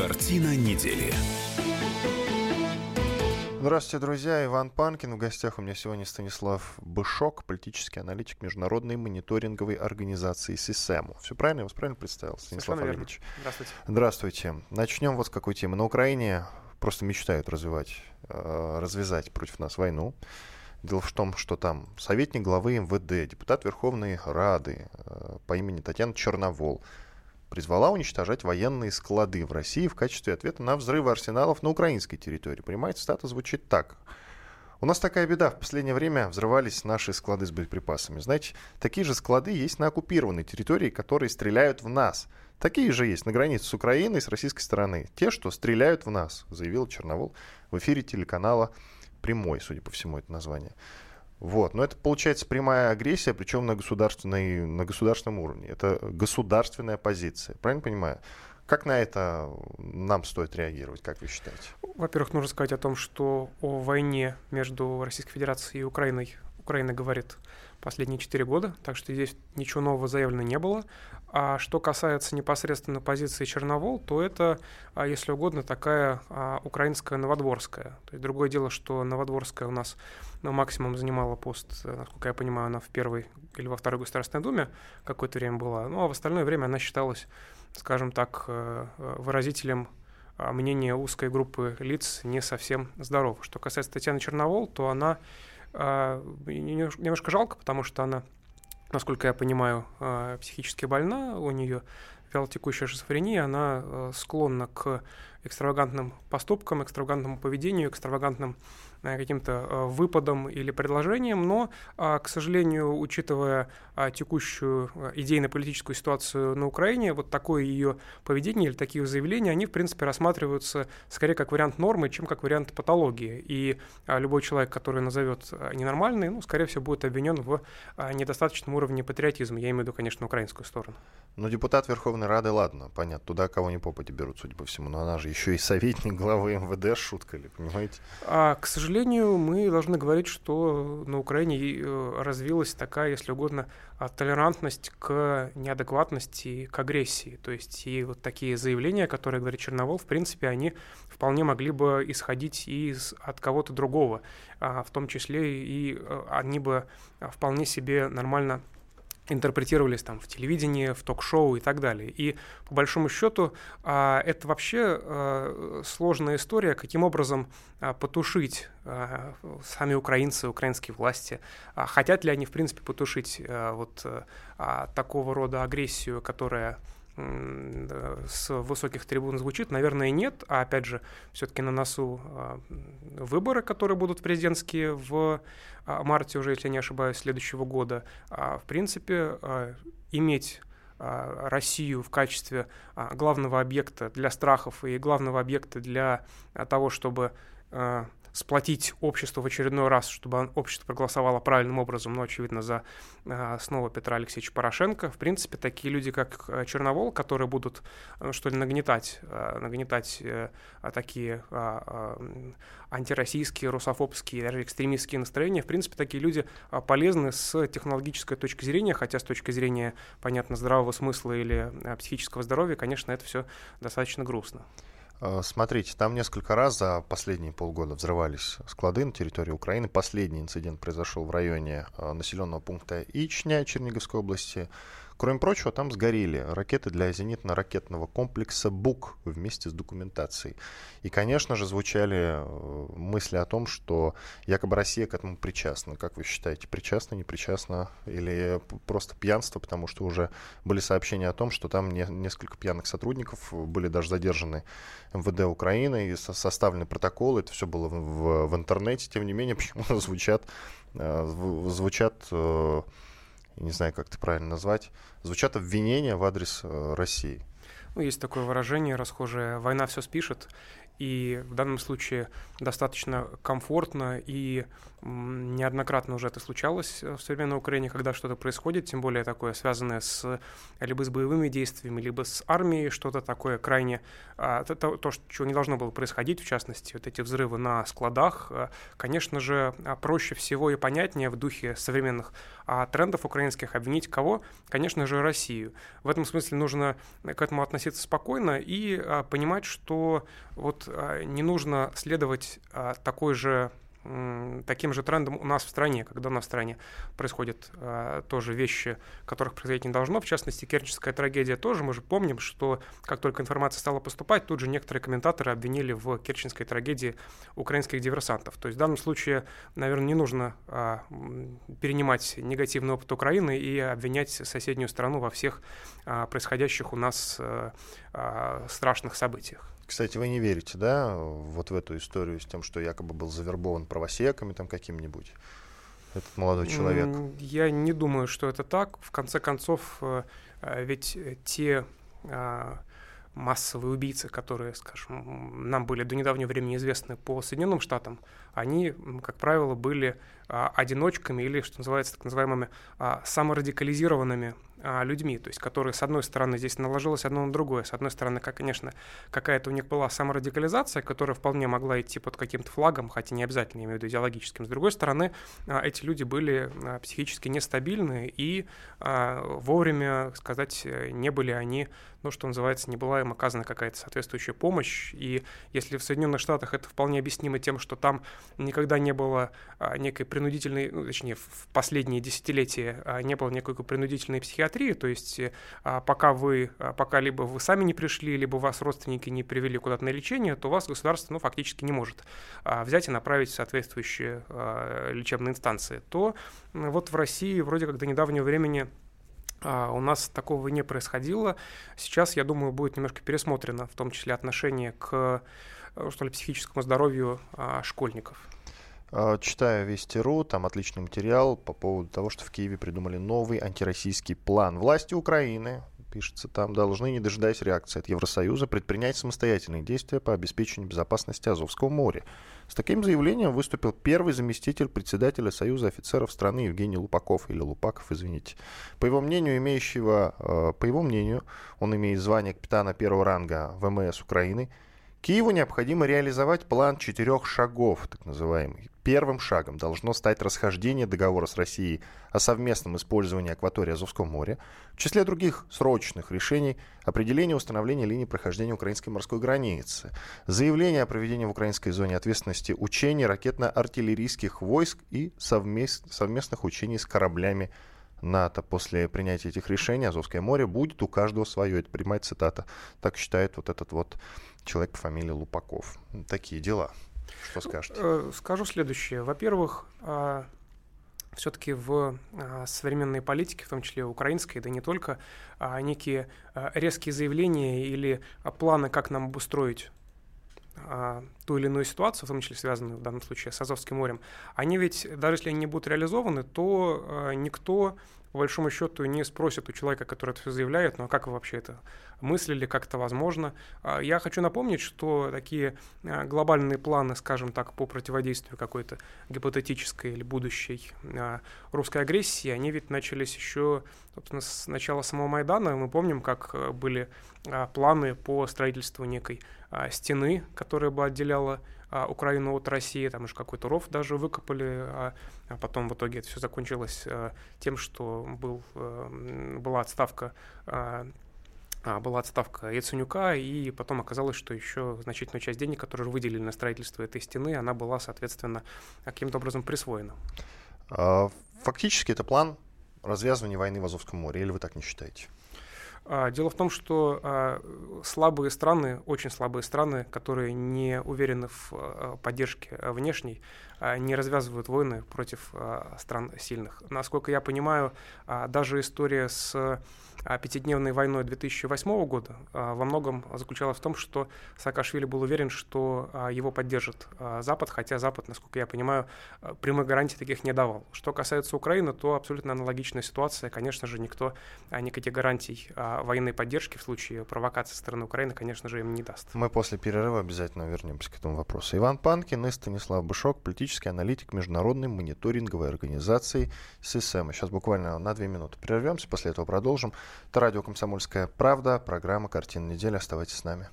Картина недели. Здравствуйте, друзья. Иван Панкин. В гостях у меня сегодня Станислав Бышок, политический аналитик Международной мониторинговой организации СИСЭМу. Все правильно? Я вас правильно представил, Станислав Совершенно Олегович? Здравствуйте. Здравствуйте. Начнем вот с какой темы. На Украине просто мечтают развивать, э, развязать против нас войну. Дело в том, что там советник главы МВД, депутат Верховной Рады э, по имени Татьяна Черновол призвала уничтожать военные склады в России в качестве ответа на взрывы арсеналов на украинской территории. Понимаете, статус звучит так. У нас такая беда. В последнее время взрывались наши склады с боеприпасами. Знаете, такие же склады есть на оккупированной территории, которые стреляют в нас. Такие же есть на границе с Украиной и с российской стороны. Те, что стреляют в нас, заявил Черновол в эфире телеканала «Прямой», судя по всему, это название. Вот. Но это получается прямая агрессия, причем на, государственной, на государственном уровне. Это государственная позиция. Правильно понимаю? Как на это нам стоит реагировать, как вы считаете? Во-первых, нужно сказать о том, что о войне между Российской Федерацией и Украиной Украина говорит последние четыре года, так что здесь ничего нового заявлено не было. А что касается непосредственно позиции Черновол, то это, а, если угодно, такая а, украинская новодворская. То есть другое дело, что новодворская у нас ну, максимум занимала пост, э, насколько я понимаю, она в первой или во второй Государственной Думе какое-то время была. Ну а в остальное время она считалась, скажем так, э, э, выразителем мнения узкой группы лиц не совсем здоров. Что касается Татьяны Черновол, то она немножко жалко, потому что она насколько я понимаю, э, психически больна, у нее вялотекущая шизофрения, она э, склонна к экстравагантным поступкам, экстравагантному поведению, экстравагантным Э, каким-то э, выпадом или предложением, но, а, к сожалению, учитывая а, текущую э, идейно-политическую ситуацию на Украине, вот такое ее поведение или такие заявления, они, в принципе, рассматриваются скорее как вариант нормы, чем как вариант патологии. И а, любой человек, который назовет ненормальный, ну, скорее всего, будет обвинен в недостаточном уровне патриотизма. Я имею в виду, конечно, украинскую сторону. Но депутат Верховной Рады, ладно, понятно, туда кого ни попади берут, судя по всему, но она же еще и советник главы МВД, шутка ли, понимаете? А, к сожалению, мы должны говорить, что на Украине э, развилась такая, если угодно, а, толерантность к неадекватности, к агрессии. То есть и вот такие заявления, которые говорит Черновол, в принципе, они вполне могли бы исходить из, от кого-то другого, а, в том числе и э, они бы вполне себе нормально интерпретировались там в телевидении, в ток-шоу и так далее. И по большому счету а, это вообще а, сложная история, каким образом а, потушить сами украинцы, украинские власти, хотят ли они в принципе потушить вот такого рода агрессию, которая с высоких трибун звучит, наверное, нет. А опять же, все-таки на носу а, выборы, которые будут президентские в а, марте уже, если не ошибаюсь, следующего года. А, в принципе, иметь Россию в качестве главного объекта для страхов и главного объекта для того, чтобы сплотить общество в очередной раз, чтобы общество проголосовало правильным образом, но, очевидно, за а, снова Петра Алексеевича Порошенко. В принципе, такие люди, как э, Черновол, которые будут, ну, что ли, нагнетать, э, нагнетать э, такие а, антироссийские, русофобские, даже экстремистские настроения, в принципе, такие люди полезны с технологической точки зрения, хотя с точки зрения, понятно, здравого смысла или психического здоровья, конечно, это все достаточно грустно. Э, смотрите, там несколько раз за последние полгода взрывались склады на территории Украины. Последний инцидент произошел в районе э, населенного пункта Ичня Черниговской области. Кроме прочего, там сгорели ракеты для зенитно-ракетного комплекса БУК вместе с документацией. И, конечно же, звучали э, мысли о том, что якобы Россия к этому причастна. Как вы считаете, причастна, не причастна или просто пьянство, потому что уже были сообщения о том, что там не, несколько пьяных сотрудников были даже задержаны МВД Украины и составлены протоколы, это все было в, в, в интернете, тем не менее, почему-то звучат, э, звучат э, не знаю, как это правильно назвать, звучат обвинения в адрес э, России. Ну, есть такое выражение расхожее «война все спишет», и в данном случае достаточно комфортно и неоднократно уже это случалось в современной Украине, когда что-то происходит, тем более такое связанное с либо с боевыми действиями, либо с армией, что-то такое крайне, а, то, то, чего не должно было происходить, в частности, вот эти взрывы на складах, а, конечно же, а, проще всего и понятнее в духе современных а, трендов украинских, обвинить кого? Конечно же, Россию. В этом смысле нужно к этому относиться спокойно и понимать, что вот не нужно следовать такой же таким же трендом у нас в стране, когда у нас в стране происходят э, тоже вещи, которых происходить не должно. В частности, Керченская трагедия тоже. Мы же помним, что как только информация стала поступать, тут же некоторые комментаторы обвинили в Керченской трагедии украинских диверсантов. То есть в данном случае, наверное, не нужно э, перенимать негативный опыт Украины и обвинять соседнюю страну во всех э, происходящих у нас э, э, страшных событиях. Кстати, вы не верите, да, вот в эту историю с тем, что якобы был завербован правосеками там каким-нибудь этот молодой человек? Я не думаю, что это так. В конце концов, э, э, ведь те а, массовые убийцы, которые, скажем, нам были до недавнего времени известны по Соединенным Штатам, они, как правило, были а, одиночками или, что называется, так называемыми а, саморадикализированными людьми, то есть которые, с одной стороны, здесь наложилось одно на другое, с одной стороны, как, конечно, какая-то у них была саморадикализация, которая вполне могла идти под каким-то флагом, хотя не обязательно, я имею в виду идеологическим, с другой стороны, а, эти люди были а, психически нестабильны и вовремя, сказать, не были они, ну, что называется, не была им оказана какая-то соответствующая помощь, и если в Соединенных Штатах это вполне объяснимо тем, что там никогда не было некой принудительной, ну, точнее, в последние десятилетия не было никакой принудительной психиатрии, психиатрии, то есть а, пока вы, а, пока либо вы сами не пришли, либо вас родственники не привели куда-то на лечение, то вас государство, ну, фактически не может а, взять и направить в соответствующие лечебные инстанции, то вот в России вроде как до недавнего времени у нас такого не происходило. Сейчас, я думаю, будет немножко пересмотрено, в том числе отношение к что ли, психическому здоровью школьников. А, читаю Вести.ру, там отличный материал по поводу того, что в Киеве придумали новый антироссийский план. Власти Украины, пишется там, должны, не дожидаясь реакции от Евросоюза, предпринять самостоятельные действия по обеспечению безопасности Азовского моря. С таким заявлением выступил первый заместитель председателя Союза офицеров страны Евгений Лупаков, или Лупаков, извините. По его мнению, имеющего, а, по его мнению, он имеет звание капитана первого ранга ВМС Украины, Киеву необходимо реализовать план четырех шагов, так называемый. Первым шагом должно стать расхождение договора с Россией о совместном использовании акватории Азовского моря. В числе других срочных решений определение установления линии прохождения украинской морской границы, заявление о проведении в украинской зоне ответственности учений ракетно-артиллерийских войск и совмест... совместных учений с кораблями НАТО. После принятия этих решений Азовское море будет у каждого свое. Это прямая цитата. Так считает вот этот вот человек по фамилии Лупаков. Такие дела. Что скажете? Э, скажу следующее. Во-первых, а, все-таки в а, современной политике, в том числе украинской, да не только, а, некие резкие заявления или планы, как нам обустроить ту или иную ситуацию, в том числе связанную в данном случае с Азовским морем, они ведь, даже если они не будут реализованы, то никто по большому счету не спросят у человека, который это все заявляет, ну а как вы вообще это мыслили, как это возможно. А, я хочу напомнить, что такие а, глобальные планы, скажем так, по противодействию какой-то гипотетической или будущей а, русской агрессии, они ведь начались еще, собственно, с начала самого Майдана. Мы помним, как были планы по строительству некой стены, которая бы отделяла а, Украину от России, там уже какой-то ров даже выкопали, а, а потом в итоге это все закончилось а, тем, что был, а, была отставка а, была отставка Яценюка, и потом оказалось, что еще значительную часть денег, которые выделили на строительство этой стены, она была, соответственно, каким-то образом присвоена. Фактически это план развязывания войны в Азовском море, или вы так не считаете? А, дело в том, что а, слабые страны, очень слабые страны, которые не уверены в а, поддержке внешней, не развязывают войны против стран сильных. Насколько я понимаю, даже история с а пятидневной войной 2008 года а, во многом заключалась в том, что Саакашвили был уверен, что а, его поддержит Запад, хотя Запад, насколько я понимаю, прямой гарантии таких не давал. Что касается Украины, то абсолютно аналогичная ситуация. Конечно же, никто никаких гарантий военной поддержки в случае провокации со стороны Украины, конечно же, им не даст. Мы после перерыва обязательно вернемся к этому вопросу. Иван Панкин и Станислав Бышок, политический аналитик Международной мониторинговой организации ССМ. Сейчас буквально на две минуты прервемся, после этого продолжим. Это радио «Комсомольская правда», программа «Картина недели». Оставайтесь с нами.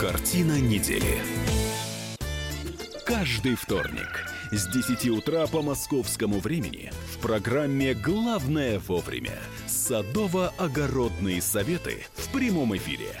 Картина недели. каждый вторник с 10 утра по московскому времени в программе «Главное вовремя» садово-огородные советы в прямом эфире.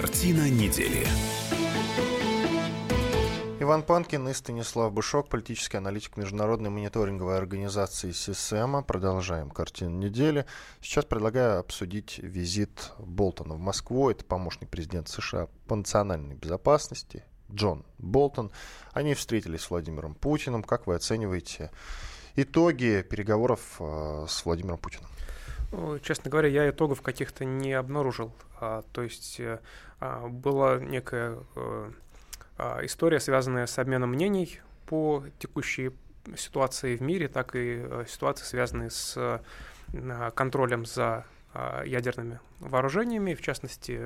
Картина недели. Иван Панкин и Станислав Бышок, политический аналитик международной мониторинговой организации СИСЭМа. Продолжаем картину недели. Сейчас предлагаю обсудить визит Болтона в Москву. Это помощник президента США по национальной безопасности Джон Болтон. Они встретились с Владимиром Путиным. Как вы оцениваете итоги переговоров э, с Владимиром Путиным? Честно говоря, я итогов каких-то не обнаружил. А, то есть э, а, была некая э, а, история, связанная с обменом мнений по текущей ситуации в мире, так и э, ситуации, связанные с контролем за ядерными вооружениями, в частности,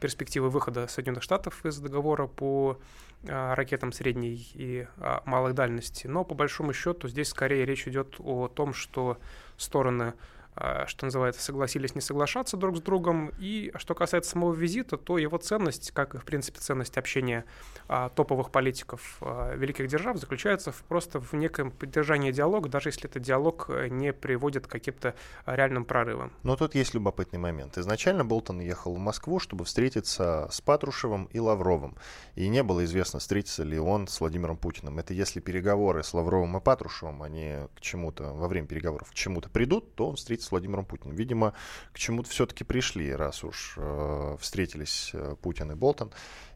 перспективы выхода Соединенных Штатов из договора по ракетам средней и малой дальности. Но по большому счету здесь скорее речь идет о том, что стороны а, что называется, согласились не соглашаться друг с другом. И что касается самого визита, то его ценность, как и, в принципе, ценность общения а, топовых политиков а, великих держав, заключается в, просто в неком поддержании диалога, даже если этот диалог э, не приводит к каким-то реальным прорывам. Но тут есть любопытный момент. Изначально Болтон ехал в Москву, чтобы встретиться с Патрушевым и Лавровым. И не было известно, встретится ли он с Владимиром Путиным. Это если переговоры с Лавровым и Патрушевым, они к чему-то, во время переговоров к чему-то придут, то он встретится с Владимиром Путиным. Видимо, к чему-то все-таки пришли, раз уж э, встретились э, Путин и Болтон.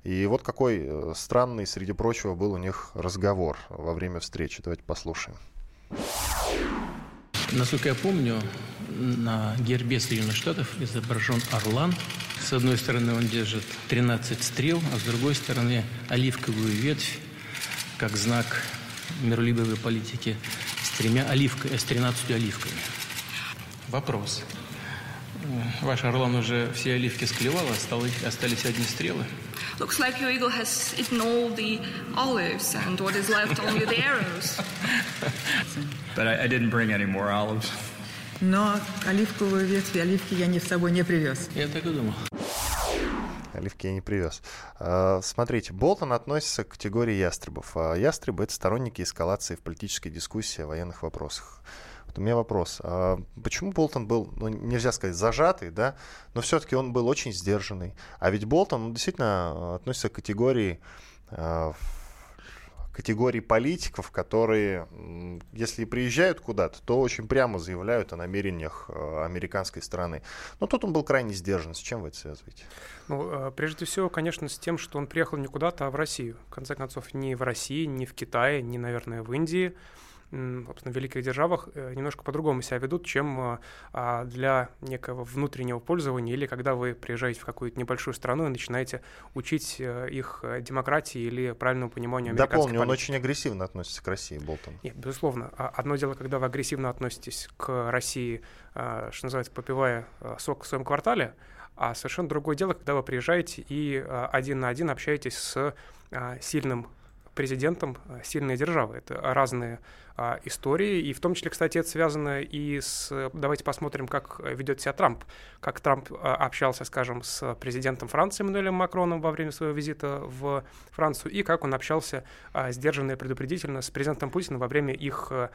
И вот какой э, странный, среди прочего, был у них разговор во время встречи. Давайте послушаем. Насколько я помню, на гербе Соединенных Штатов изображен орлан. С одной стороны он держит 13 стрел, а с другой стороны оливковую ветвь, как знак миролюбивой политики, с тремя оливками, с 13 оливками. Вопрос. Ваш Орлан уже все оливки склевал, осталось, остались одни стрелы. Looks like your eagle has eaten all the olives and what is left only the arrows. But I, I didn't bring any more olives. Но оливковую ветвь, оливки я не с собой не привез. Я так и думал. Оливки я не привез. А, смотрите, Болтон относится к категории ястребов. А ястребы — это сторонники эскалации в политической дискуссии о военных вопросах у меня вопрос. А почему Болтон был, ну, нельзя сказать, зажатый, да, но все-таки он был очень сдержанный. А ведь Болтон он действительно относится к категории а, категории политиков, которые, если приезжают куда-то, то очень прямо заявляют о намерениях а, американской страны. Но тут он был крайне сдержан. С чем вы это связываете? Ну, прежде всего, конечно, с тем, что он приехал не куда-то, а в Россию. В конце концов, не в России, не в Китае, не, наверное, в Индии собственно, великих державах э, немножко по-другому себя ведут, чем э, а, для некого внутреннего пользования или когда вы приезжаете в какую-то небольшую страну и начинаете учить э, их демократии или правильному пониманию американской Дополню, политики. он очень агрессивно относится к России, Болтон. Нет, безусловно. А, одно дело, когда вы агрессивно относитесь к России, что называется, попивая сок в своем квартале, а совершенно другое дело, когда вы приезжаете и один на один общаетесь с сильным президентом сильной державы. Это разные а, истории. И в том числе, кстати, это связано и с... Давайте посмотрим, как ведет себя Трамп. Как Трамп а, общался, скажем, с президентом Франции Эммануэлем Макроном во время своего визита в Францию, и как он общался а, сдержанно и предупредительно с президентом Путиным во время их а,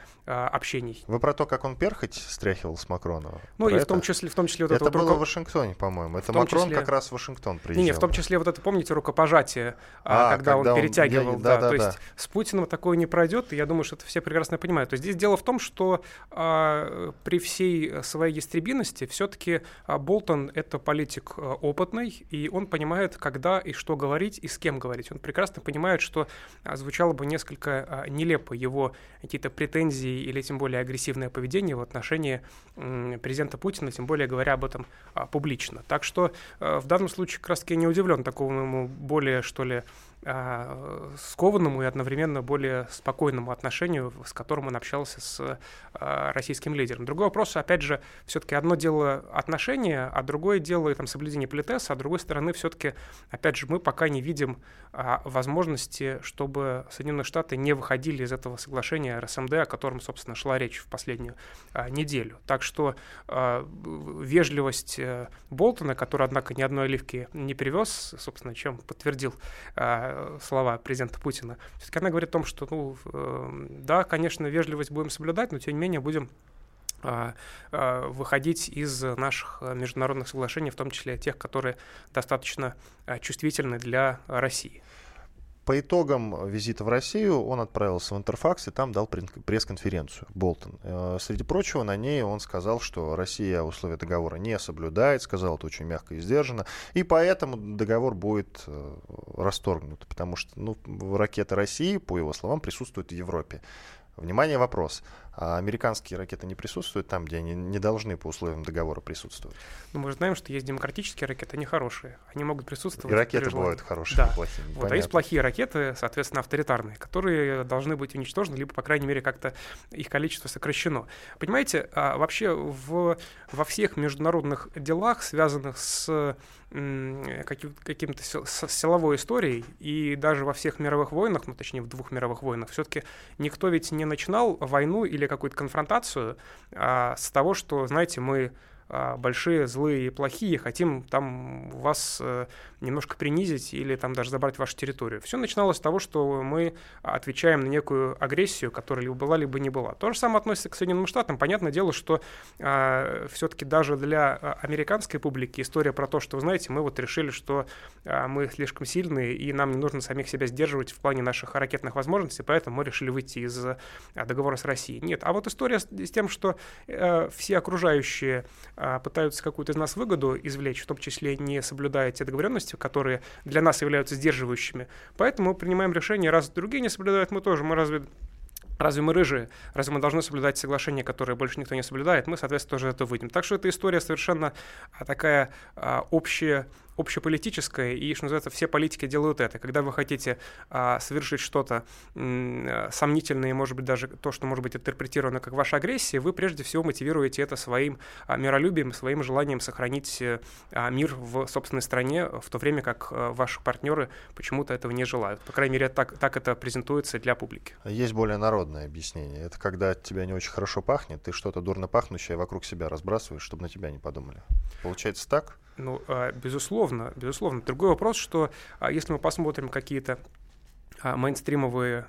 общений. Вы про то, как он перхоть стряхивал с Макроном? Ну, и в том числе, в том числе вот это... Это было руко... в Вашингтоне, по-моему. Это Макрон числе... как раз в Вашингтон приезжал. Не, не, в том числе вот это, помните, рукопожатие, а, когда, когда он перетягивал. Он... Да, да, то то да. есть с Путиным такое не пройдет, и я думаю, что это все прекрасно понимают. То есть здесь дело в том, что а, при всей своей ястребиности все-таки а, Болтон — это политик а, опытный, и он понимает, когда и что говорить, и с кем говорить. Он прекрасно понимает, что а, звучало бы несколько а, нелепо его какие-то претензии или тем более агрессивное поведение в отношении м, президента Путина, тем более говоря об этом а, публично. Так что а, в данном случае как раз-таки не удивлен такому более, что ли, скованному и одновременно более спокойному отношению, с которым он общался с а, российским лидером. Другой вопрос, опять же, все-таки одно дело отношения, а другое дело там, соблюдение политеса, а с другой стороны, все-таки, опять же, мы пока не видим а, возможности, чтобы Соединенные Штаты не выходили из этого соглашения РСМД, о котором, собственно, шла речь в последнюю а, неделю. Так что а, вежливость а, Болтона, который, однако, ни одной оливки не привез, собственно, чем подтвердил а, слова президента Путина, все-таки она говорит о том, что, ну, э, да, конечно, вежливость будем соблюдать, но тем не менее будем а, а, выходить из наших международных соглашений, в том числе тех, которые достаточно чувствительны для России. По итогам визита в Россию он отправился в Интерфакс и там дал пресс-конференцию Болтон. Э, среди прочего, на ней он сказал, что Россия условия договора не соблюдает, сказал это очень мягко и сдержанно, и поэтому договор будет э, расторгнут, потому что ну, ракеты России, по его словам, присутствуют в Европе. Внимание, вопрос. А американские ракеты не присутствуют там, где они не должны по условиям договора присутствовать? Ну, мы же знаем, что есть демократические ракеты, они хорошие. Они могут присутствовать. И ракеты бывают хорошие, да. и плохие. Вот, а есть плохие ракеты, соответственно, авторитарные, которые должны быть уничтожены, либо, по крайней мере, как-то их количество сокращено. Понимаете, а вообще в, во всех международных делах, связанных с каким-то силовой историей, и даже во всех мировых войнах, ну, точнее, в двух мировых войнах, все-таки никто ведь не начинал войну или какую-то конфронтацию а, с того, что, знаете, мы а, большие, злые и плохие, хотим там вас э, немножко принизить или там даже забрать вашу территорию. Все начиналось с того, что мы отвечаем на некую агрессию, которая либо была, либо не была. То же самое относится к Соединенным Штатам. Понятное дело, что а, все-таки даже для а, американской публики история про то, что, вы знаете, мы вот решили, что а, мы слишком сильные и нам не нужно самих себя сдерживать в плане наших ракетных возможностей, поэтому мы решили выйти из а, договора с Россией. Нет, а вот история с, с тем, что а, все окружающие а, пытаются какую-то из нас выгоду извлечь, в том числе не соблюдая те договоренности, которые для нас являются сдерживающими. Поэтому мы принимаем решение, раз другие не соблюдают, мы тоже, мы разве Разве мы рыжие? Разве мы должны соблюдать соглашение, которое больше никто не соблюдает? Мы, соответственно, тоже это выйдем. Так что эта история совершенно а, такая а, общая общеполитическое, и, что называется, все политики делают это. Когда вы хотите а, совершить что-то м, сомнительное, может быть, даже то, что может быть интерпретировано как ваша агрессия, вы прежде всего мотивируете это своим а, миролюбием, своим желанием сохранить а, мир в собственной стране, в то время как а, ваши партнеры почему-то этого не желают. По крайней мере, так, так это презентуется для публики. Есть более народное объяснение. Это когда от тебя не очень хорошо пахнет, ты что-то дурно пахнущее вокруг себя разбрасываешь, чтобы на тебя не подумали. Получается так? Ну, а, безусловно, безусловно. Другой вопрос, что а, если мы посмотрим какие-то а, мейнстримовые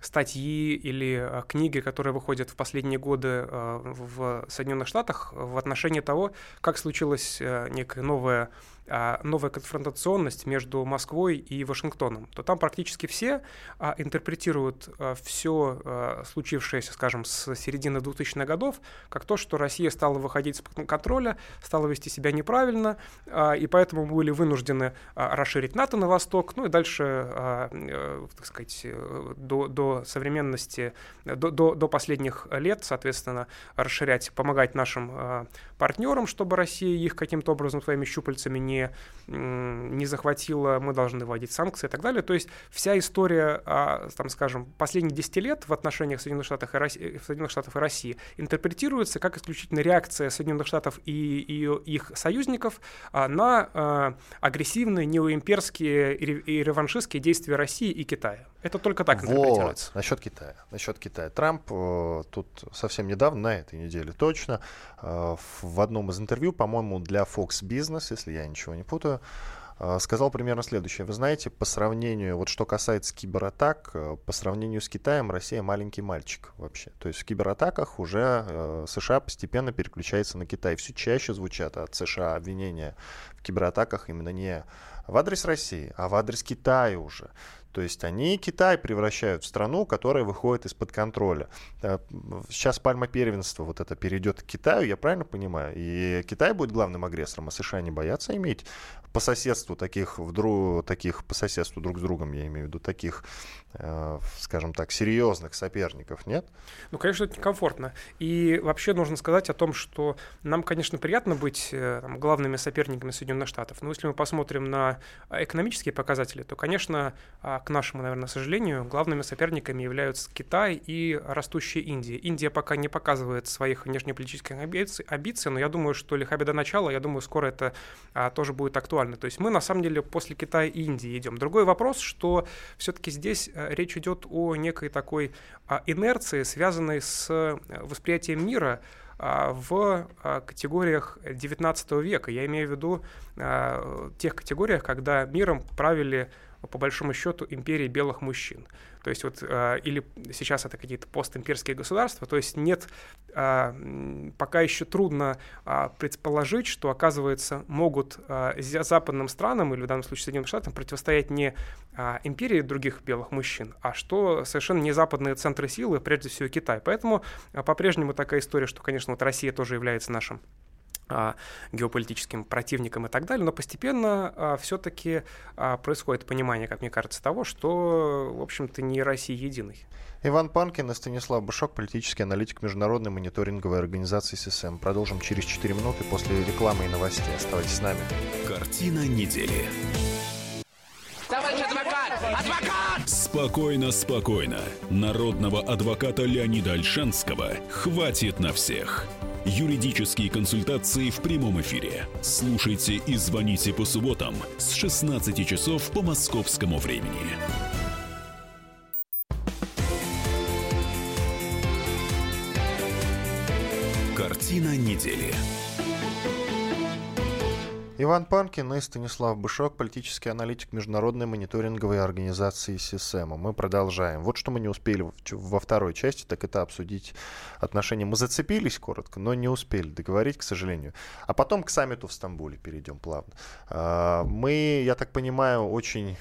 статьи или книги, которые выходят в последние годы в Соединенных Штатах в отношении того, как случилась некая новая новая конфронтационность между Москвой и Вашингтоном, то там практически все а, интерпретируют а, все а, случившееся, скажем, с середины 2000-х годов, как то, что Россия стала выходить из-под контроля, стала вести себя неправильно, а, и поэтому были вынуждены а, расширить НАТО на восток, ну и дальше, а, а, так сказать, э, до, до современности, до, до, до последних лет, соответственно, расширять, помогать нашим а, партнерам, чтобы Россия их каким-то образом своими щупальцами не не, не захватила, мы должны вводить санкции и так далее. То есть вся история, а, там, скажем, последних 10 лет в отношениях Соединенных Штатов и России, Соединенных Штатов и России интерпретируется как исключительно реакция Соединенных Штатов и, и их союзников а, на а, агрессивные неоимперские и реваншистские действия России и Китая. Это только так интерпретируется. Вот. Насчет Китая. Насчет Китая. Трамп э, тут совсем недавно, на этой неделе точно, э, в одном из интервью, по-моему, для Fox Business, если я ничего не путаю, э, сказал примерно следующее. Вы знаете, по сравнению, вот что касается кибератак, э, по сравнению с Китаем, Россия маленький мальчик вообще. То есть в кибератаках уже э, США постепенно переключается на Китай. Все чаще звучат от США обвинения в кибератаках именно не в адрес России, а в адрес Китая уже. То есть они Китай превращают в страну, которая выходит из-под контроля. Э, сейчас пальма первенства вот это перейдет к Китаю, я правильно понимаю? И Китай будет главным агрессором, а США не боятся иметь по соседству таких, вдруг, таких по соседству друг с другом, я имею в виду, таких, э, скажем так, серьезных соперников, нет? Ну, конечно, это некомфортно. И вообще нужно сказать о том, что нам, конечно, приятно быть э, там, главными соперниками Соединенных Штатов, но если мы посмотрим на экономические показатели, то, конечно, а, к нашему, наверное, сожалению, главными соперниками являются Китай и растущая Индия. Индия пока не показывает своих внешнеполитических амбиций, амбиций но я думаю, что лиха беда начала, я думаю, скоро это а, тоже будет актуально актуальны. То есть мы на самом деле после Китая и Индии идем. Другой вопрос, что все-таки здесь э, речь идет о некой такой а, инерции, связанной с э, восприятием мира а, в а, категориях XIX века. Я имею в виду тех категориях, когда миром правили по большому счету империи белых мужчин. То есть вот, э, или сейчас это какие-то постимперские государства, то есть нет, э, пока еще трудно э, предположить, что, оказывается, могут западным странам, или в данном случае Соединенным Штатам, противостоять не империи других белых мужчин, а что совершенно не западные центры силы, прежде всего Китай. Поэтому по-прежнему такая история, что, конечно, вот Россия тоже является нашим а, геополитическим противникам и так далее, но постепенно а, все-таки а, происходит понимание, как мне кажется, того, что, в общем-то, не Россия единый. Иван Панкин и Станислав Бышок, политический аналитик Международной мониторинговой организации ССМ. Продолжим через 4 минуты после рекламы и новостей. Оставайтесь с нами. Картина недели. Товарищ адвокат! Адвокат! Спокойно, спокойно. Народного адвоката Леонида Альшанского хватит на всех. Юридические консультации в прямом эфире. Слушайте и звоните по субботам с 16 часов по московскому времени. Картина недели. Иван Панкин и Станислав Бышок, политический аналитик Международной мониторинговой организации СИСЭМа. Мы продолжаем. Вот что мы не успели во второй части, так это обсудить отношения. Мы зацепились коротко, но не успели договорить, к сожалению. А потом к саммиту в Стамбуле перейдем плавно. А, мы, я так понимаю, очень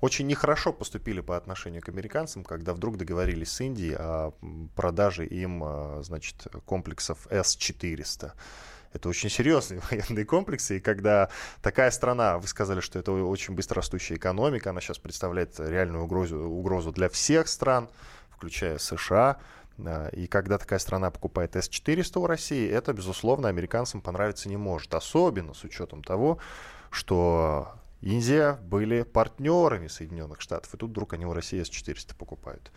очень нехорошо поступили по отношению к американцам, когда вдруг договорились с Индией о продаже им, а, значит, комплексов С-400 это очень серьезные военные комплексы, и когда такая страна, вы сказали, что это очень быстро растущая экономика, она сейчас представляет реальную угрозу, угрозу для всех стран, включая США, и когда такая страна покупает С-400 у России, это, безусловно, американцам понравиться не может. Особенно с учетом того, что Индия были партнерами Соединенных Штатов, и тут вдруг они у России С-400 покупают.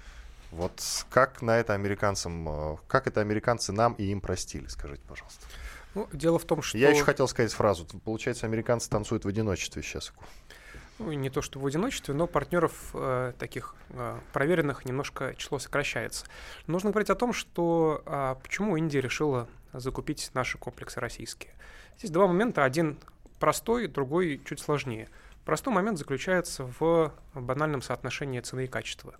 Вот как на это американцам, э, как это американцы нам и им простили, скажите, пожалуйста. Ну, дело в том, что... Я еще хотел сказать фразу. Получается, американцы танцуют в одиночестве сейчас. Ну, не то что в одиночестве, но партнеров э, таких э, проверенных немножко число сокращается. Нужно говорить о том, что э, почему Индия решила закупить наши комплексы российские. Здесь два момента. Один простой, другой чуть сложнее. Простой момент заключается в банальном соотношении цены и качества.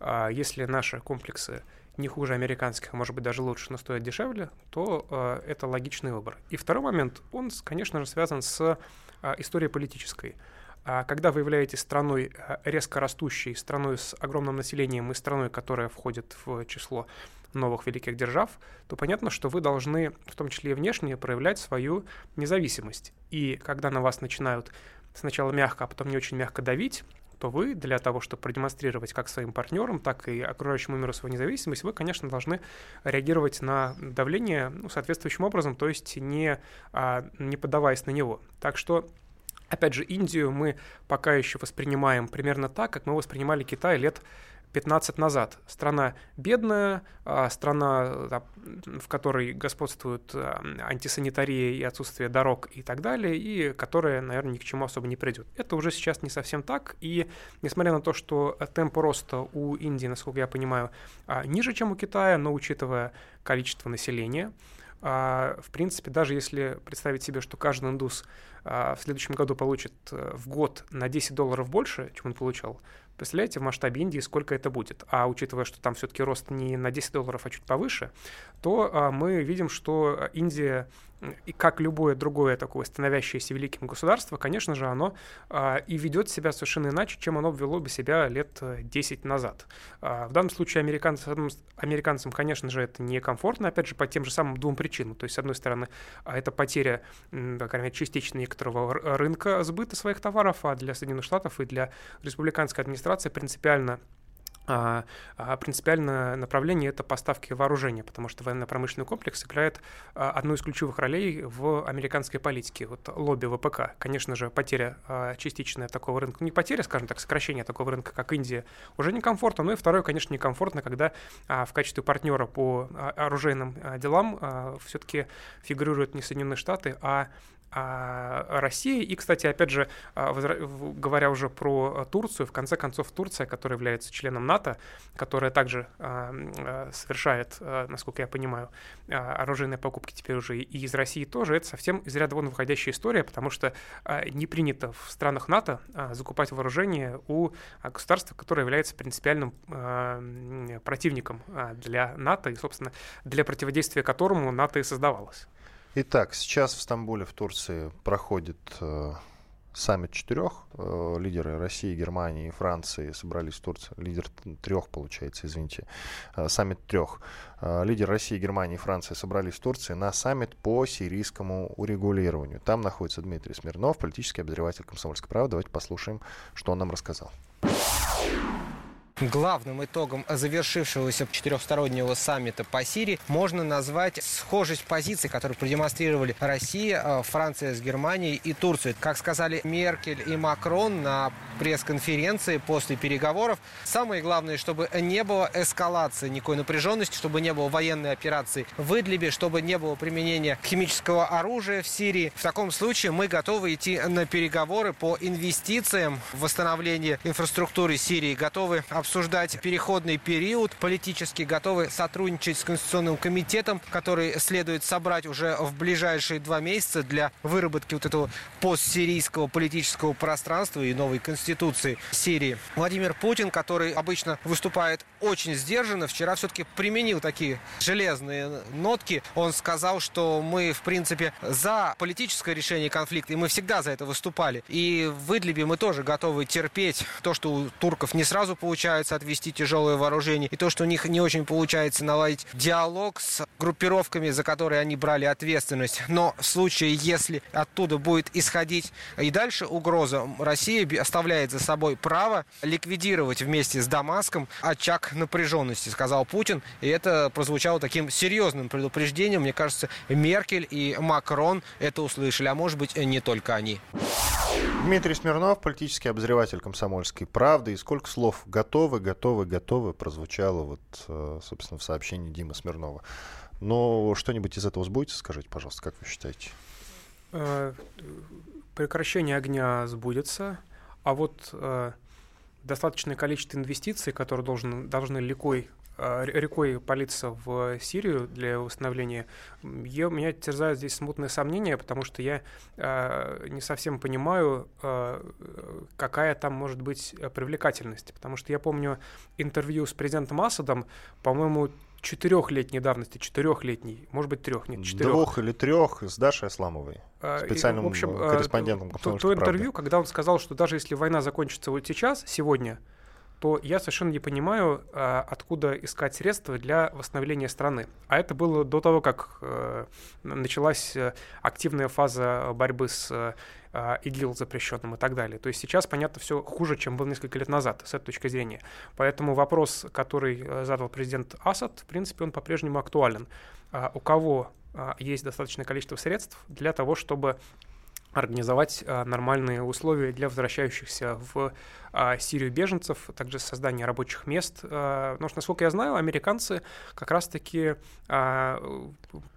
А если наши комплексы не хуже американских, а может быть даже лучше, но стоят дешевле, то э, это логичный выбор. И второй момент, он, конечно же, связан с э, историей политической. А когда вы являетесь страной э, резко растущей, страной с огромным населением и страной, которая входит в число новых великих держав, то понятно, что вы должны, в том числе и внешне, проявлять свою независимость. И когда на вас начинают сначала мягко, а потом не очень мягко давить, то вы для того, чтобы продемонстрировать как своим партнерам, так и окружающему миру свою независимость, вы, конечно, должны реагировать на давление ну, соответствующим образом, то есть не, а, не поддаваясь на него. Так что Опять же, Индию мы пока еще воспринимаем примерно так, как мы воспринимали Китай лет 15 назад. Страна бедная, а, страна, в которой господствует а, антисанитария и отсутствие дорог и так далее, и которая, наверное, ни к чему особо не придет. Это уже сейчас не совсем так, и несмотря на то, что темп роста у Индии, насколько я понимаю, а, ниже, чем у Китая, но учитывая количество населения, в принципе, даже если представить себе, что каждый индус в следующем году получит в год на 10 долларов больше, чем он получал, Представляете, в масштабе Индии сколько это будет? А учитывая, что там все-таки рост не на 10 долларов, а чуть повыше, то а, мы видим, что Индия и как любое другое такое становящееся великим государство, конечно же, оно а, и ведет себя совершенно иначе, чем оно вело бы себя лет 10 э, назад. А, в данном случае американцам, американцам, конечно же, это некомфортно, опять же, по тем же самым двум причинам. То есть, с одной стороны, а, это потеря, по частично некоторого рынка сбыта своих товаров, а для Соединенных Штатов и для республиканской администрации принципиально а, а принципиальное направление — это поставки вооружения, потому что военно-промышленный комплекс играет а, одну из ключевых ролей в американской политике. Вот лобби ВПК, конечно же, потеря частичная такого рынка, не потеря, скажем так, сокращение такого рынка, как Индия, уже некомфортно. Ну и второе, конечно, некомфортно, когда в качестве партнера по оружейным делам все-таки фигурируют не Соединенные Штаты, а а России. И, кстати, опять же, а, говоря уже про Турцию, в конце концов, Турция, которая является членом НАТО, которая также а, а, совершает, насколько я понимаю, оружейные покупки теперь уже и из России тоже, это совсем из ряда вон выходящая история, потому что не принято в странах НАТО закупать вооружение у государства, которое является принципиальным противником для НАТО и, собственно, для противодействия которому НАТО и создавалось. Итак, сейчас в Стамбуле, в Турции, проходит э, саммит четырех. Э, лидеры России, Германии и Франции собрались в Турции. Лидер трех, получается, извините. Э, саммит трех. Э, лидер России, Германии и Франции собрались в Турции на саммит по сирийскому урегулированию. Там находится Дмитрий Смирнов, политический обозреватель «Комсомольской правды». Давайте послушаем, что он нам рассказал. Главным итогом завершившегося четырехстороннего саммита по Сирии можно назвать схожесть позиций, которые продемонстрировали Россия, э, Франция с Германией и Турция. Как сказали Меркель и Макрон на пресс-конференции после переговоров, самое главное, чтобы не было эскалации никакой напряженности, чтобы не было военной операции в Идлибе, чтобы не было применения химического оружия в Сирии. В таком случае мы готовы идти на переговоры по инвестициям в восстановление инфраструктуры Сирии, готовы обсуждать обсуждать переходный период, политически готовы сотрудничать с Конституционным комитетом, который следует собрать уже в ближайшие два месяца для выработки вот этого постсирийского политического пространства и новой конституции Сирии. Владимир Путин, который обычно выступает очень сдержанно, вчера все-таки применил такие железные нотки. Он сказал, что мы, в принципе, за политическое решение конфликта, и мы всегда за это выступали. И в Идлибе мы тоже готовы терпеть то, что у турков не сразу получается отвести тяжелое вооружение, и то, что у них не очень получается наладить диалог с группировками, за которые они брали ответственность. Но в случае, если оттуда будет исходить и дальше угроза, Россия оставляет за собой право ликвидировать вместе с Дамаском очаг напряженности, сказал Путин. И это прозвучало таким серьезным предупреждением. Мне кажется, Меркель и Макрон это услышали, а может быть, не только они. Дмитрий Смирнов, политический обозреватель комсомольской правды. И сколько слов готовы, готовы, готовы прозвучало вот, э, собственно, в сообщении Димы Смирнова. Но что-нибудь из этого сбудется, скажите, пожалуйста, как вы считаете? Э, прекращение огня сбудется, а вот э, достаточное количество инвестиций, которые должен, должны ликой Э, рекой палиться в Сирию для восстановления, я, меня терзают здесь смутные сомнения, потому что я э, не совсем понимаю, э, какая там может быть привлекательность. Потому что я помню интервью с президентом Асадом, по-моему, четырехлетней давности, четырехлетней, может быть, трех, нет, четырех. Двух или трех с Дашей Асламовой, а, специальным в общем, корреспондентом то, то интервью, когда он сказал, что даже если война закончится вот сейчас, сегодня, то я совершенно не понимаю, а, откуда искать средства для восстановления страны. А это было до того, как э, началась э, активная фаза борьбы с э, ИГИЛ запрещенным и так далее. То есть сейчас, понятно, все хуже, чем было несколько лет назад, с этой точки зрения. Поэтому вопрос, который задал президент Асад, в принципе, он по-прежнему актуален. А у кого а, есть достаточное количество средств для того, чтобы организовать нормальные условия для возвращающихся в Сирию беженцев, также создание рабочих мест. Потому что, насколько я знаю, американцы как раз-таки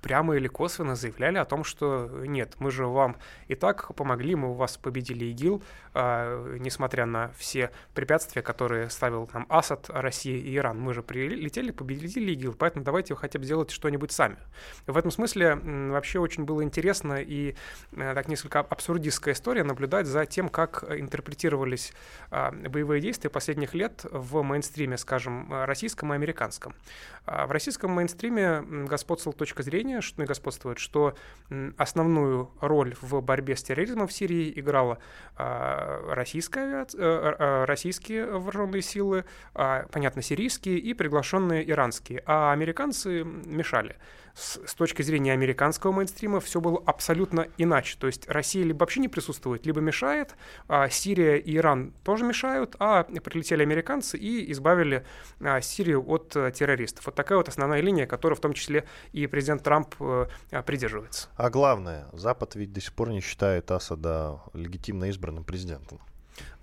прямо или косвенно заявляли о том, что нет, мы же вам и так помогли, мы у вас победили ИГИЛ, несмотря на все препятствия, которые ставил нам Асад, Россия и Иран. Мы же прилетели, победили ИГИЛ, поэтому давайте хотя бы сделайте что-нибудь сами. В этом смысле вообще очень было интересно и э, так несколько абсурдистская история наблюдать за тем, как интерпретировались а, боевые действия последних лет в мейнстриме, скажем, российском и американском. А, в российском мейнстриме господствовала точка зрения, что ну, господствует, что основную роль в борьбе с терроризмом в Сирии играла а, российская, э, российские вооруженные силы, понятно, сирийские и приглашенные иранские, а американцы мешали с, с точки зрения американского мейнстрима все было абсолютно иначе. То есть Россия либо вообще не присутствует, либо мешает, а Сирия и Иран тоже мешают, а прилетели американцы и избавили а, Сирию от а, террористов. Вот такая вот основная линия, которой в том числе и президент Трамп а, придерживается. А главное, Запад ведь до сих пор не считает Асада легитимно избранным президентом.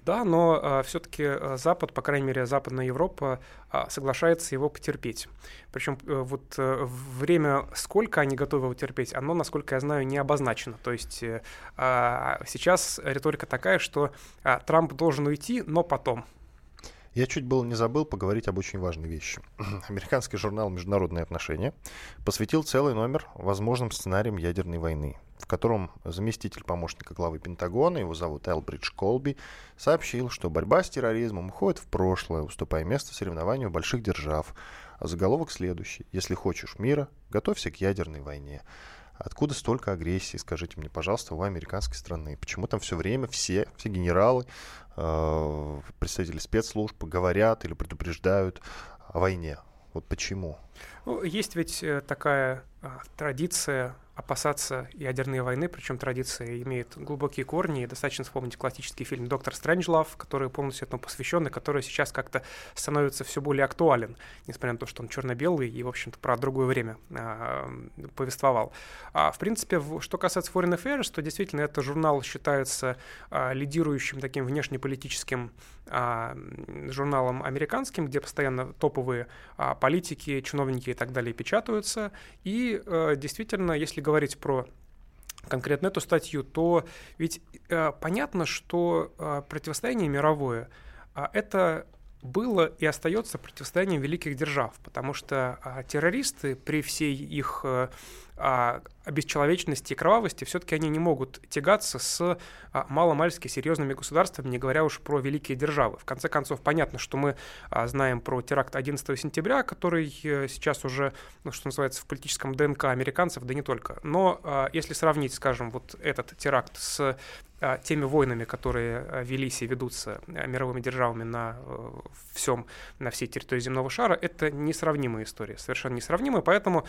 Да, но а, все-таки а, Запад, по крайней мере, Западная Европа э, соглашается его потерпеть. Причем э, вот э, время, сколько они готовы его терпеть, оно, насколько я знаю, не обозначено. То есть э, э, сейчас риторика такая, что э, Трамп должен уйти, но потом. Я чуть было не забыл поговорить об очень важной вещи. Американский журнал «Международные отношения» посвятил целый номер возможным сценариям ядерной войны в котором заместитель помощника главы Пентагона, его зовут Элбридж Колби, сообщил, что борьба с терроризмом уходит в прошлое, уступая место соревнованию больших держав. А заголовок следующий. Если хочешь мира, готовься к ядерной войне. Откуда столько агрессии, скажите мне, пожалуйста, у американской страны? Почему там все время все, все генералы, э, представители спецслужб говорят или предупреждают о войне? Вот почему? Ну, есть ведь э, такая а, традиция опасаться ядерной войны, причем традиция имеет глубокие корни. И достаточно вспомнить классический фильм «Доктор Стрэнджлав», который полностью этому посвящен, и который сейчас как-то становится все более актуален, несмотря на то, что он черно-белый и, в общем-то, про другое время а, повествовал. А, в принципе, в, что касается Foreign Affairs, то действительно этот журнал считается а, лидирующим таким внешнеполитическим а, журналом американским, где постоянно топовые а, политики, чиновники и так далее печатаются. И а, действительно, если говорить про конкретно эту статью, то ведь э, понятно, что э, противостояние мировое э, это было и остается противостоянием великих держав, потому что э, террористы при всей их э, а, бесчеловечности и кровавости, все-таки они не могут тягаться с а, маломальски серьезными государствами, не говоря уж про великие державы. В конце концов, понятно, что мы а, знаем про теракт 11 сентября, который э, сейчас уже, ну, что называется, в политическом ДНК американцев, да не только. Но а, если сравнить, скажем, вот этот теракт с а, теми войнами, которые велись и ведутся мировыми державами на всем, на всей территории земного шара, это несравнимая история, совершенно несравнимая, поэтому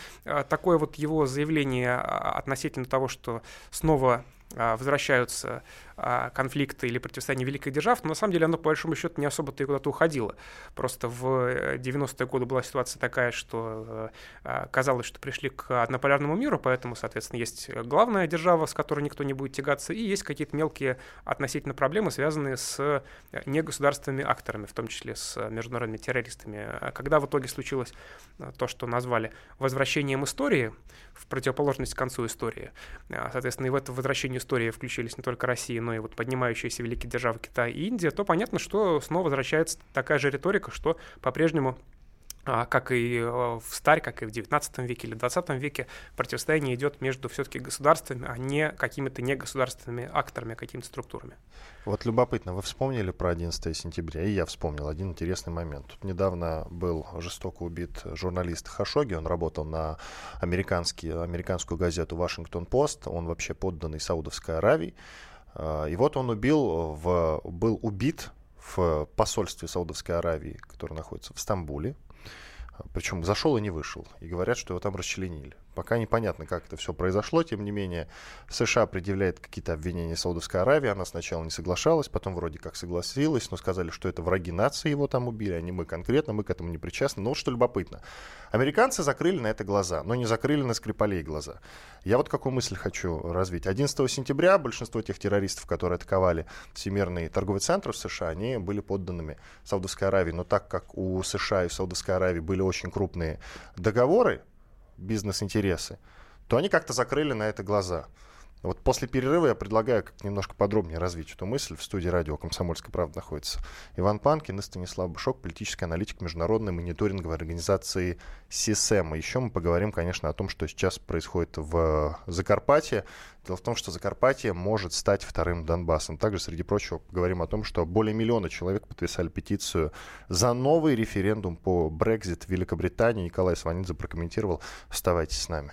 такое вот его заявление заявление относительно того, что снова а, возвращаются а, конфликты или противостояние великих держав, но на самом деле оно, по большому счету, не особо-то и куда-то уходило. Просто в 90-е годы была ситуация такая, что а, казалось, что пришли к однополярному миру, поэтому, соответственно, есть главная держава, с которой никто не будет тягаться, и есть какие-то мелкие относительно проблемы, связанные с негосударственными акторами, в том числе с международными террористами. Когда в итоге случилось то, что назвали возвращением истории, в противоположность концу истории, соответственно, и в это возвращение истории включились не только Россия, но и вот поднимающиеся великие державы Китай и Индия, то понятно, что снова возвращается такая же риторика, что по-прежнему а, как и э, в старе, как и в 19 веке или 20 веке, противостояние идет между все-таки государствами, а не какими-то негосударственными акторами, а какими-то структурами. Вот любопытно, вы вспомнили про 11 сентября, и я вспомнил один интересный момент. Тут недавно был жестоко убит журналист Хашоги, он работал на американский, американскую газету «Вашингтон-Пост», он вообще подданный Саудовской Аравии, и вот он убил в, был убит в посольстве Саудовской Аравии, которое находится в Стамбуле, причем зашел и не вышел. И говорят, что его там расчленили. Пока непонятно, как это все произошло. Тем не менее, США предъявляет какие-то обвинения Саудовской Аравии. Она сначала не соглашалась, потом вроде как согласилась, но сказали, что это враги нации его там убили, а не мы конкретно, мы к этому не причастны. Но вот что любопытно. Американцы закрыли на это глаза, но не закрыли на Скрипалей глаза. Я вот какую мысль хочу развить. 11 сентября большинство тех террористов, которые атаковали Всемирный торговый центр в США, они были подданными Саудовской Аравии. Но так как у США и Саудовской Аравии были очень крупные договоры, бизнес-интересы, то они как-то закрыли на это глаза. Вот после перерыва я предлагаю как немножко подробнее развить эту мысль. В студии радио «Комсомольская правда» находится Иван Панкин и Станислав Бушок, политический аналитик международной мониторинговой организации СИСЭМ. Еще мы поговорим, конечно, о том, что сейчас происходит в Закарпатье. Дело в том, что Закарпатье может стать вторым Донбассом. Также, среди прочего, поговорим о том, что более миллиона человек подписали петицию за новый референдум по Брекзит в Великобритании. Николай Сванидзе прокомментировал. Оставайтесь с нами.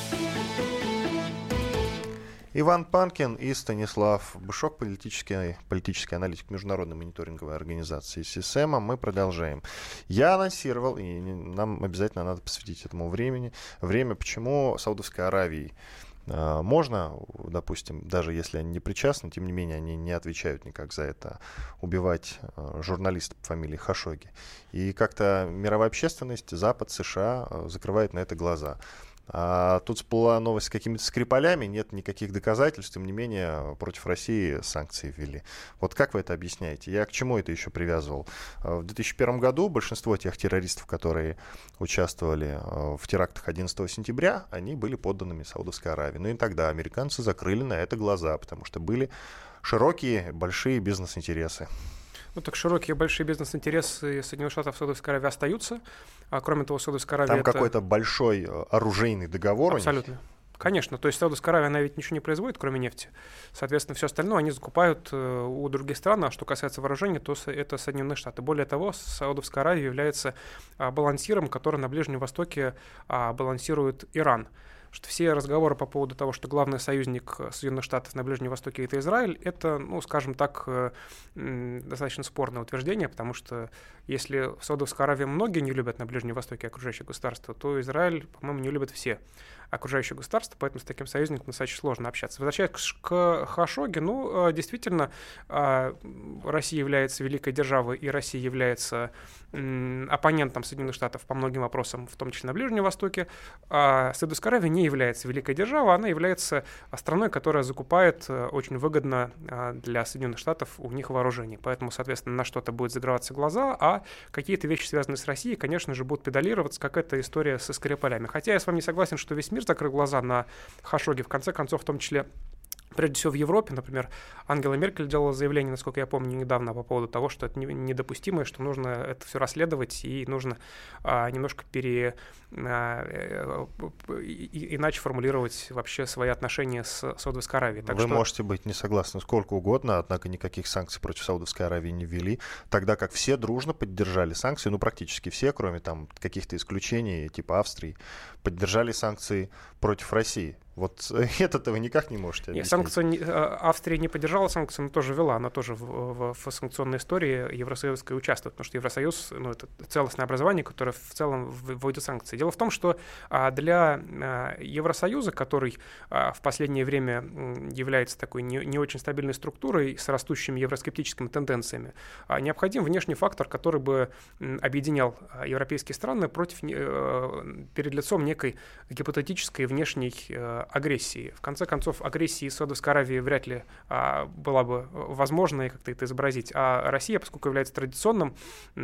Иван Панкин и Станислав Бышок, политический, политический аналитик Международной мониторинговой организации СИСЭМа. Мы продолжаем. Я анонсировал, и нам обязательно надо посвятить этому времени, время, почему Саудовской Аравии а, можно, допустим, даже если они не причастны, тем не менее они не отвечают никак за это, убивать а, журналиста по фамилии Хашоги. И как-то мировая общественность, Запад, США а, закрывает на это глаза. А тут всплыла новость с какими-то скрипалями, нет никаких доказательств, тем не менее против России санкции ввели. Вот как вы это объясняете? Я к чему это еще привязывал? А, в 2001 году большинство тех террористов, которые участвовали а, в терактах 11 сентября, они были подданными Саудовской Аравии. Ну и тогда американцы закрыли на это глаза, потому что были широкие, большие бизнес-интересы. Ну, так широкие большие бизнес-интересы Соединенных Штатов и Саудовской Аравии остаются. А кроме того, Саудовская Аравия... Там это... какой-то большой э, оружейный договор Абсолютно. Конечно, то есть Саудовская Аравия, она ведь ничего не производит, кроме нефти. Соответственно, все остальное они закупают э, у других стран, а что касается вооружения, то это Соединенные Штаты. Более того, Саудовская Аравия является а, балансиром, который на Ближнем Востоке а, балансирует Иран что все разговоры по поводу того, что главный союзник Соединенных Штатов на Ближнем Востоке это Израиль, это, ну, скажем так, э, достаточно спорное утверждение, потому что если в Саудовской Аравии многие не любят на Ближнем Востоке окружающее государство, то Израиль, по-моему, не любят все окружающие государства, поэтому с таким союзником достаточно сложно общаться. Возвращаясь к Хашоге, ну, э, действительно, а, Россия является великой державой, и Россия является оппонентом Соединенных Штатов по многим вопросам, в том числе на Ближнем Востоке. А Саудовская Аравия не является великой державой, она является страной, которая закупает э, очень выгодно для Соединенных Штатов у них вооружений. Поэтому, соответственно, на что-то будет загреваться глаза, а какие-то вещи, связанные с Россией, конечно же, будут педалироваться, как эта история со Скрипалями. Хотя я с вами не согласен, что весь мир закрыл глаза на Хашоги. В конце концов, в том числе Прежде всего в Европе, например, Ангела Меркель делала заявление, насколько я помню, недавно по поводу того, что это недопустимо, и что нужно это все расследовать, и нужно а, немножко пере... А, и, иначе формулировать вообще свои отношения с Саудовской Аравией. Так Вы что... можете быть не согласны сколько угодно, однако никаких санкций против Саудовской Аравии не ввели, тогда как все дружно поддержали санкции, ну практически все, кроме там каких-то исключений, типа Австрии, поддержали санкции против России. Вот это-то вы никак не можете объяснить. Нет, санкции э, Австрия не поддержала санкции, но тоже вела. Она тоже в, в, в санкционной истории Евросоюзской участвует, потому что Евросоюз ну, это целостное образование, которое в целом вводит санкции. Дело в том, что а, для а, Евросоюза, который а, в последнее время является такой не, не очень стабильной структурой с растущими евроскептическими тенденциями, необходим внешний фактор, который бы объединял европейские страны против, э, перед лицом некой гипотетической внешней агрессии. В конце концов, агрессии Саудовской Аравии вряд ли а, была бы возможна и как-то это изобразить. А Россия, поскольку является традиционным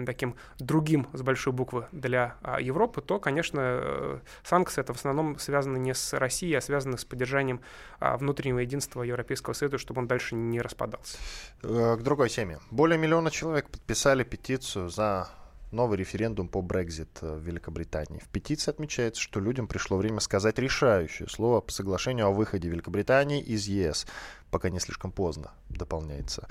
таким другим с большой буквы для а, Европы, то, конечно, э, санкции это в основном связаны не с Россией, а связаны с поддержанием а, внутреннего единства Европейского Союза, чтобы он дальше не распадался. Э, к другой теме. Более миллиона человек подписали петицию за новый референдум по Брекзит в Великобритании. В петиции отмечается, что людям пришло время сказать решающее слово по соглашению о выходе Великобритании из ЕС, пока не слишком поздно, дополняется.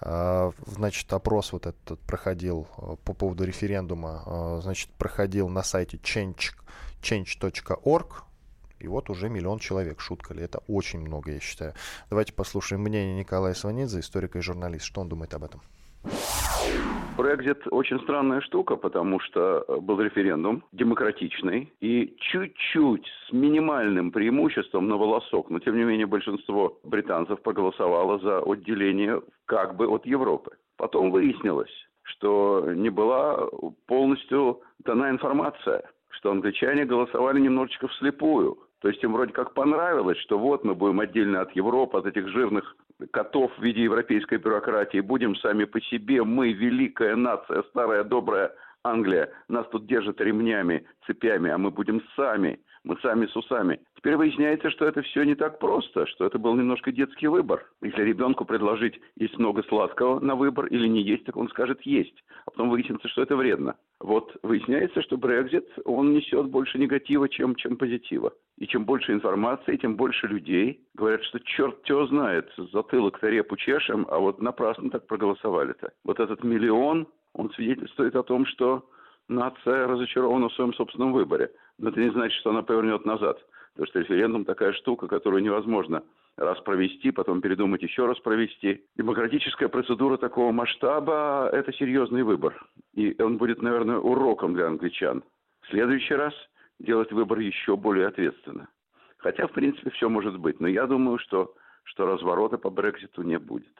А, значит, опрос вот этот проходил э, по поводу референдума, э, значит, проходил на сайте change, change.org, и вот уже миллион человек. Шутка ли? Это очень много, я считаю. Давайте послушаем мнение Николая Сванидзе, историка и журналист. Что он думает об этом? Брекзит очень странная штука, потому что был референдум демократичный и чуть-чуть с минимальным преимуществом на волосок, но тем не менее большинство британцев проголосовало за отделение как бы от Европы. Потом выяснилось, что не была полностью дана информация, что англичане голосовали немножечко вслепую. То есть им вроде как понравилось, что вот мы будем отдельно от Европы, от этих жирных котов в виде европейской бюрократии, будем сами по себе, мы великая нация, старая добрая Англия, нас тут держат ремнями, цепями, а мы будем сами, мы сами с усами. Теперь выясняется, что это все не так просто, что это был немножко детский выбор. Если ребенку предложить есть много сладкого на выбор или не есть, так он скажет есть. А потом выяснится, что это вредно. Вот выясняется, что Брекзит, он несет больше негатива, чем, чем позитива. И чем больше информации, тем больше людей говорят, что черт тебя знает, затылок-то репу чешем, а вот напрасно так проголосовали-то. Вот этот миллион, он свидетельствует о том, что нация разочарована в своем собственном выборе. Но это не значит, что она повернет назад. Потому что референдум такая штука, которую невозможно раз провести, потом передумать еще раз провести. Демократическая процедура такого масштаба – это серьезный выбор. И он будет, наверное, уроком для англичан. В следующий раз делать выбор еще более ответственно. Хотя, в принципе, все может быть. Но я думаю, что, что разворота по Брекситу не будет.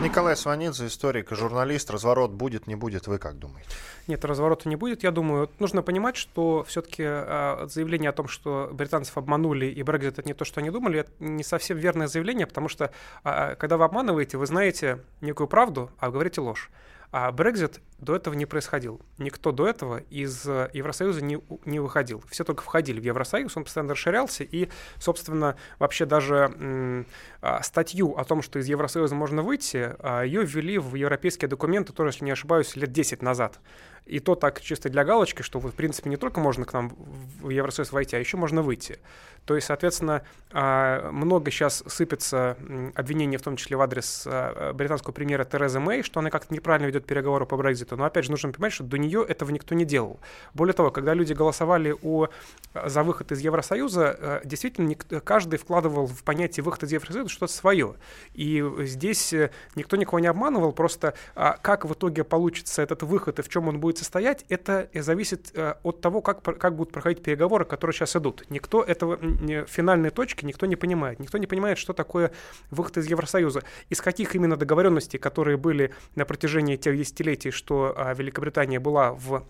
Николай Сванидзе, историк и журналист. Разворот будет, не будет, вы как думаете? Нет, разворота не будет. Я думаю, нужно понимать, что все-таки э, заявление о том, что британцев обманули и Брексит это не то, что они думали, это не совсем верное заявление, потому что э, когда вы обманываете, вы знаете некую правду, а говорите ложь. А Брекзит до этого не происходил. Никто до этого из э, Евросоюза не, не выходил. Все только входили в Евросоюз, он постоянно расширялся, и, собственно, вообще даже а, статью о том, что из Евросоюза можно выйти, а, ее ввели в европейские документы, тоже, если не ошибаюсь, лет 10 назад. И то так чисто для галочки, что, в принципе, не только можно к нам в Евросоюз войти, а еще можно выйти. То есть, соответственно, а, много сейчас сыпется обвинений, в том числе в адрес а, британского премьера Терезы Мэй, что она как-то неправильно ведет переговоры по Брекзиту. Но, опять же, нужно понимать, что до нее этого никто не делал. Более того, когда люди голосовали о, за выход из Евросоюза, действительно, каждый вкладывал в понятие выход из Евросоюза что-то свое. И здесь э, никто никого не обманывал, просто а, как в итоге получится этот выход и в чем он будет будет состоять, это зависит э, от того, как, как будут проходить переговоры, которые сейчас идут. Никто этого, финальной точки никто не понимает. Никто не понимает, что такое выход из Евросоюза. Из каких именно договоренностей, которые были на протяжении тех десятилетий, что а, Великобритания была в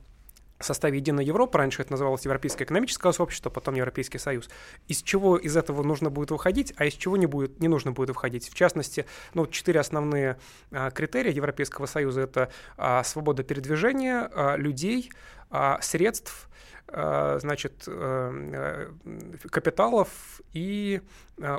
составе Единой Европы, раньше это называлось Европейское экономическое сообщество, потом Европейский Союз, из чего из этого нужно будет выходить, а из чего не, будет, не нужно будет выходить. В частности, ну, четыре основные а, критерия Европейского Союза – это а, свобода передвижения а, людей, а, средств, значит, а, капиталов и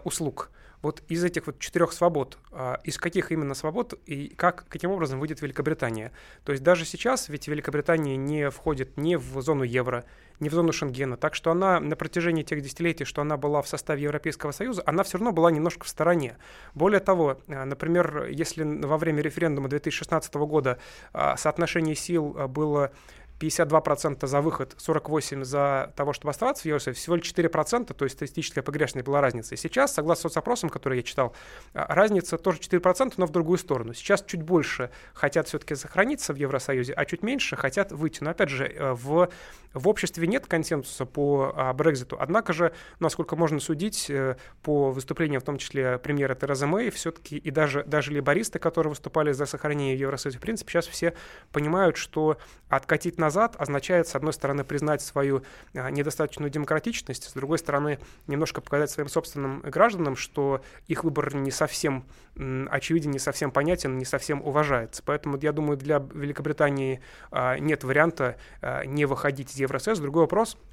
услуг – вот из этих вот четырех свобод, а, из каких именно свобод и как, каким образом выйдет Великобритания? То есть даже сейчас ведь Великобритания не входит ни в зону евро, ни в зону Шенгена, так что она на протяжении тех десятилетий, что она была в составе Европейского Союза, она все равно была немножко в стороне. Более того, например, если во время референдума 2016 года а, соотношение сил а, было 52% за выход, 48% за того, чтобы оставаться в Евросоюзе, всего лишь 4%, то есть статистическая погрешность была разница. И сейчас, согласно соцопросам, которые я читал, а, разница тоже 4%, но в другую сторону. Сейчас чуть больше хотят все-таки сохраниться в Евросоюзе, а чуть меньше хотят выйти. Но опять же, э, в, в обществе нет консенсуса по а, Брекзиту. Однако же, насколько можно судить э, по выступлениям, в том числе премьера Терезы Мэй, все-таки и даже, даже либористы, которые выступали за сохранение Евросоюза, в принципе, сейчас все понимают, что откатить на назад означает, с одной стороны, признать свою а, недостаточную демократичность, с другой стороны, немножко показать своим собственным гражданам, что их выбор не совсем очевиден, не совсем понятен, не совсем уважается. Поэтому, я думаю, для Великобритании а, нет варианта а, не выходить из Евросоюза. Другой вопрос —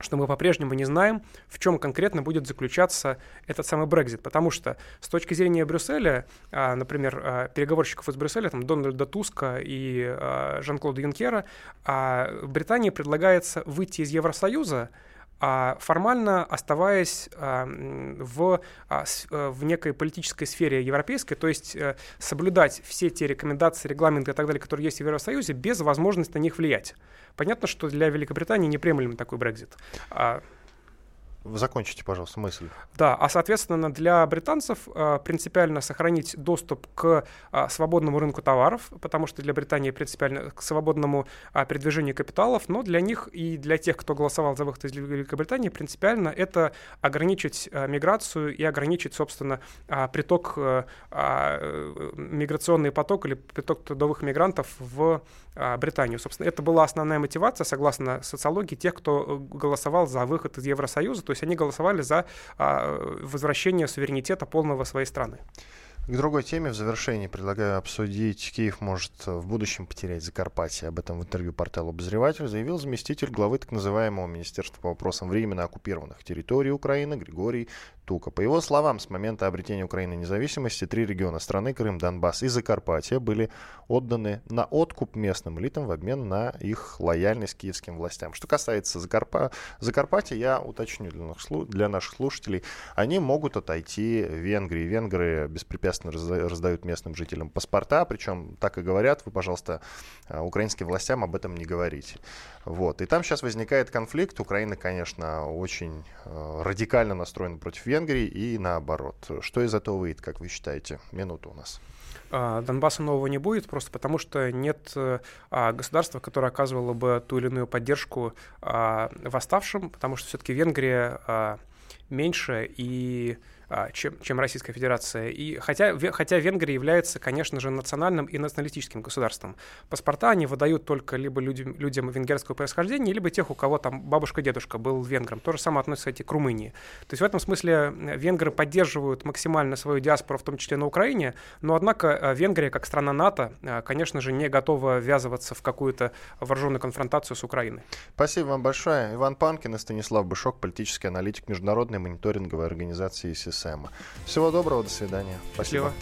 что мы по-прежнему не знаем, в чем конкретно будет заключаться этот самый Брекзит. Потому что с точки зрения Брюсселя, а, например, а, переговорщиков из Брюсселя, там, Дональда Туска и а, Жан-Клода Юнкера, Британии предлагается выйти из Евросоюза, а формально оставаясь в, в некой политической сфере европейской, то есть э, соблюдать все те рекомендации, регламенты и так далее, которые есть в Евросоюзе, без возможности на них влиять. Понятно, что для Великобритании неприемлем такой Брекзит. А Закончите, пожалуйста, мысль. Да, а соответственно для британцев э, принципиально сохранить доступ к э, свободному рынку товаров, потому что для Британии принципиально к свободному э, передвижению капиталов, но для них и для тех, кто голосовал за выход из Великобритании, принципиально это ограничить миграцию и ограничить, собственно, приток, миграционный поток или приток трудовых мигрантов в Британию. Собственно, это была основная мотивация, согласно социологии, тех, кто голосовал за выход из Евросоюза, то есть они голосовали за а, возвращение суверенитета полного своей страны. К другой теме в завершении предлагаю обсудить. Киев может в будущем потерять Закарпатье. Об этом в интервью порталу «Обозреватель» заявил заместитель главы так называемого Министерства по вопросам временно оккупированных территорий Украины Григорий Тука. По его словам, с момента обретения Украины независимости три региона страны, Крым, Донбасс и Закарпатье, были отданы на откуп местным элитам в обмен на их лояльность киевским властям. Что касается Закарпа... Закарпатья, я уточню для наших, для наших слушателей, они могут отойти в Венгрии. Венгры беспрепятственно раздают местным жителям паспорта, причем так и говорят, вы, пожалуйста, а, украинским властям об этом не говорите. Вот. И там сейчас возникает конфликт. Украина, конечно, очень э, радикально настроена против Венгрии, Венгрии и наоборот. Что из этого выйдет, как вы считаете? Минута у нас. А, Донбасса нового не будет, просто потому что нет э, а, государства, которое оказывало бы ту или иную поддержку а, восставшим, потому что все-таки Венгрия меньше и чем, чем Российская Федерация. И хотя, хотя Венгрия является, конечно же, национальным и националистическим государством. Паспорта они выдают только либо людям, людям венгерского происхождения, либо тех, у кого там бабушка-дедушка был венгром. То же самое относится кстати, к Румынии. То есть в этом смысле венгры поддерживают максимально свою диаспору, в том числе на Украине, но однако э, Венгрия, как страна НАТО, э, конечно же, не готова ввязываться в какую-то вооруженную конфронтацию с Украиной. Спасибо вам большое. Иван Панкин и Станислав Бышок, политический аналитик Международной мониторинговой организации СИС. Сэма. Всего доброго, до свидания. Спасибо.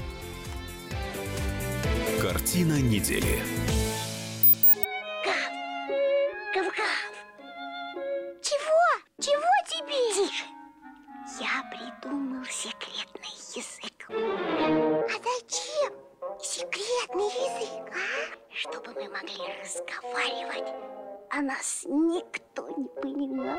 Картина недели. Гав, Чего? Чего тебе? Тише. Я придумал секретный язык. А зачем секретный язык, а? Чтобы мы могли разговаривать, а нас никто не понимал.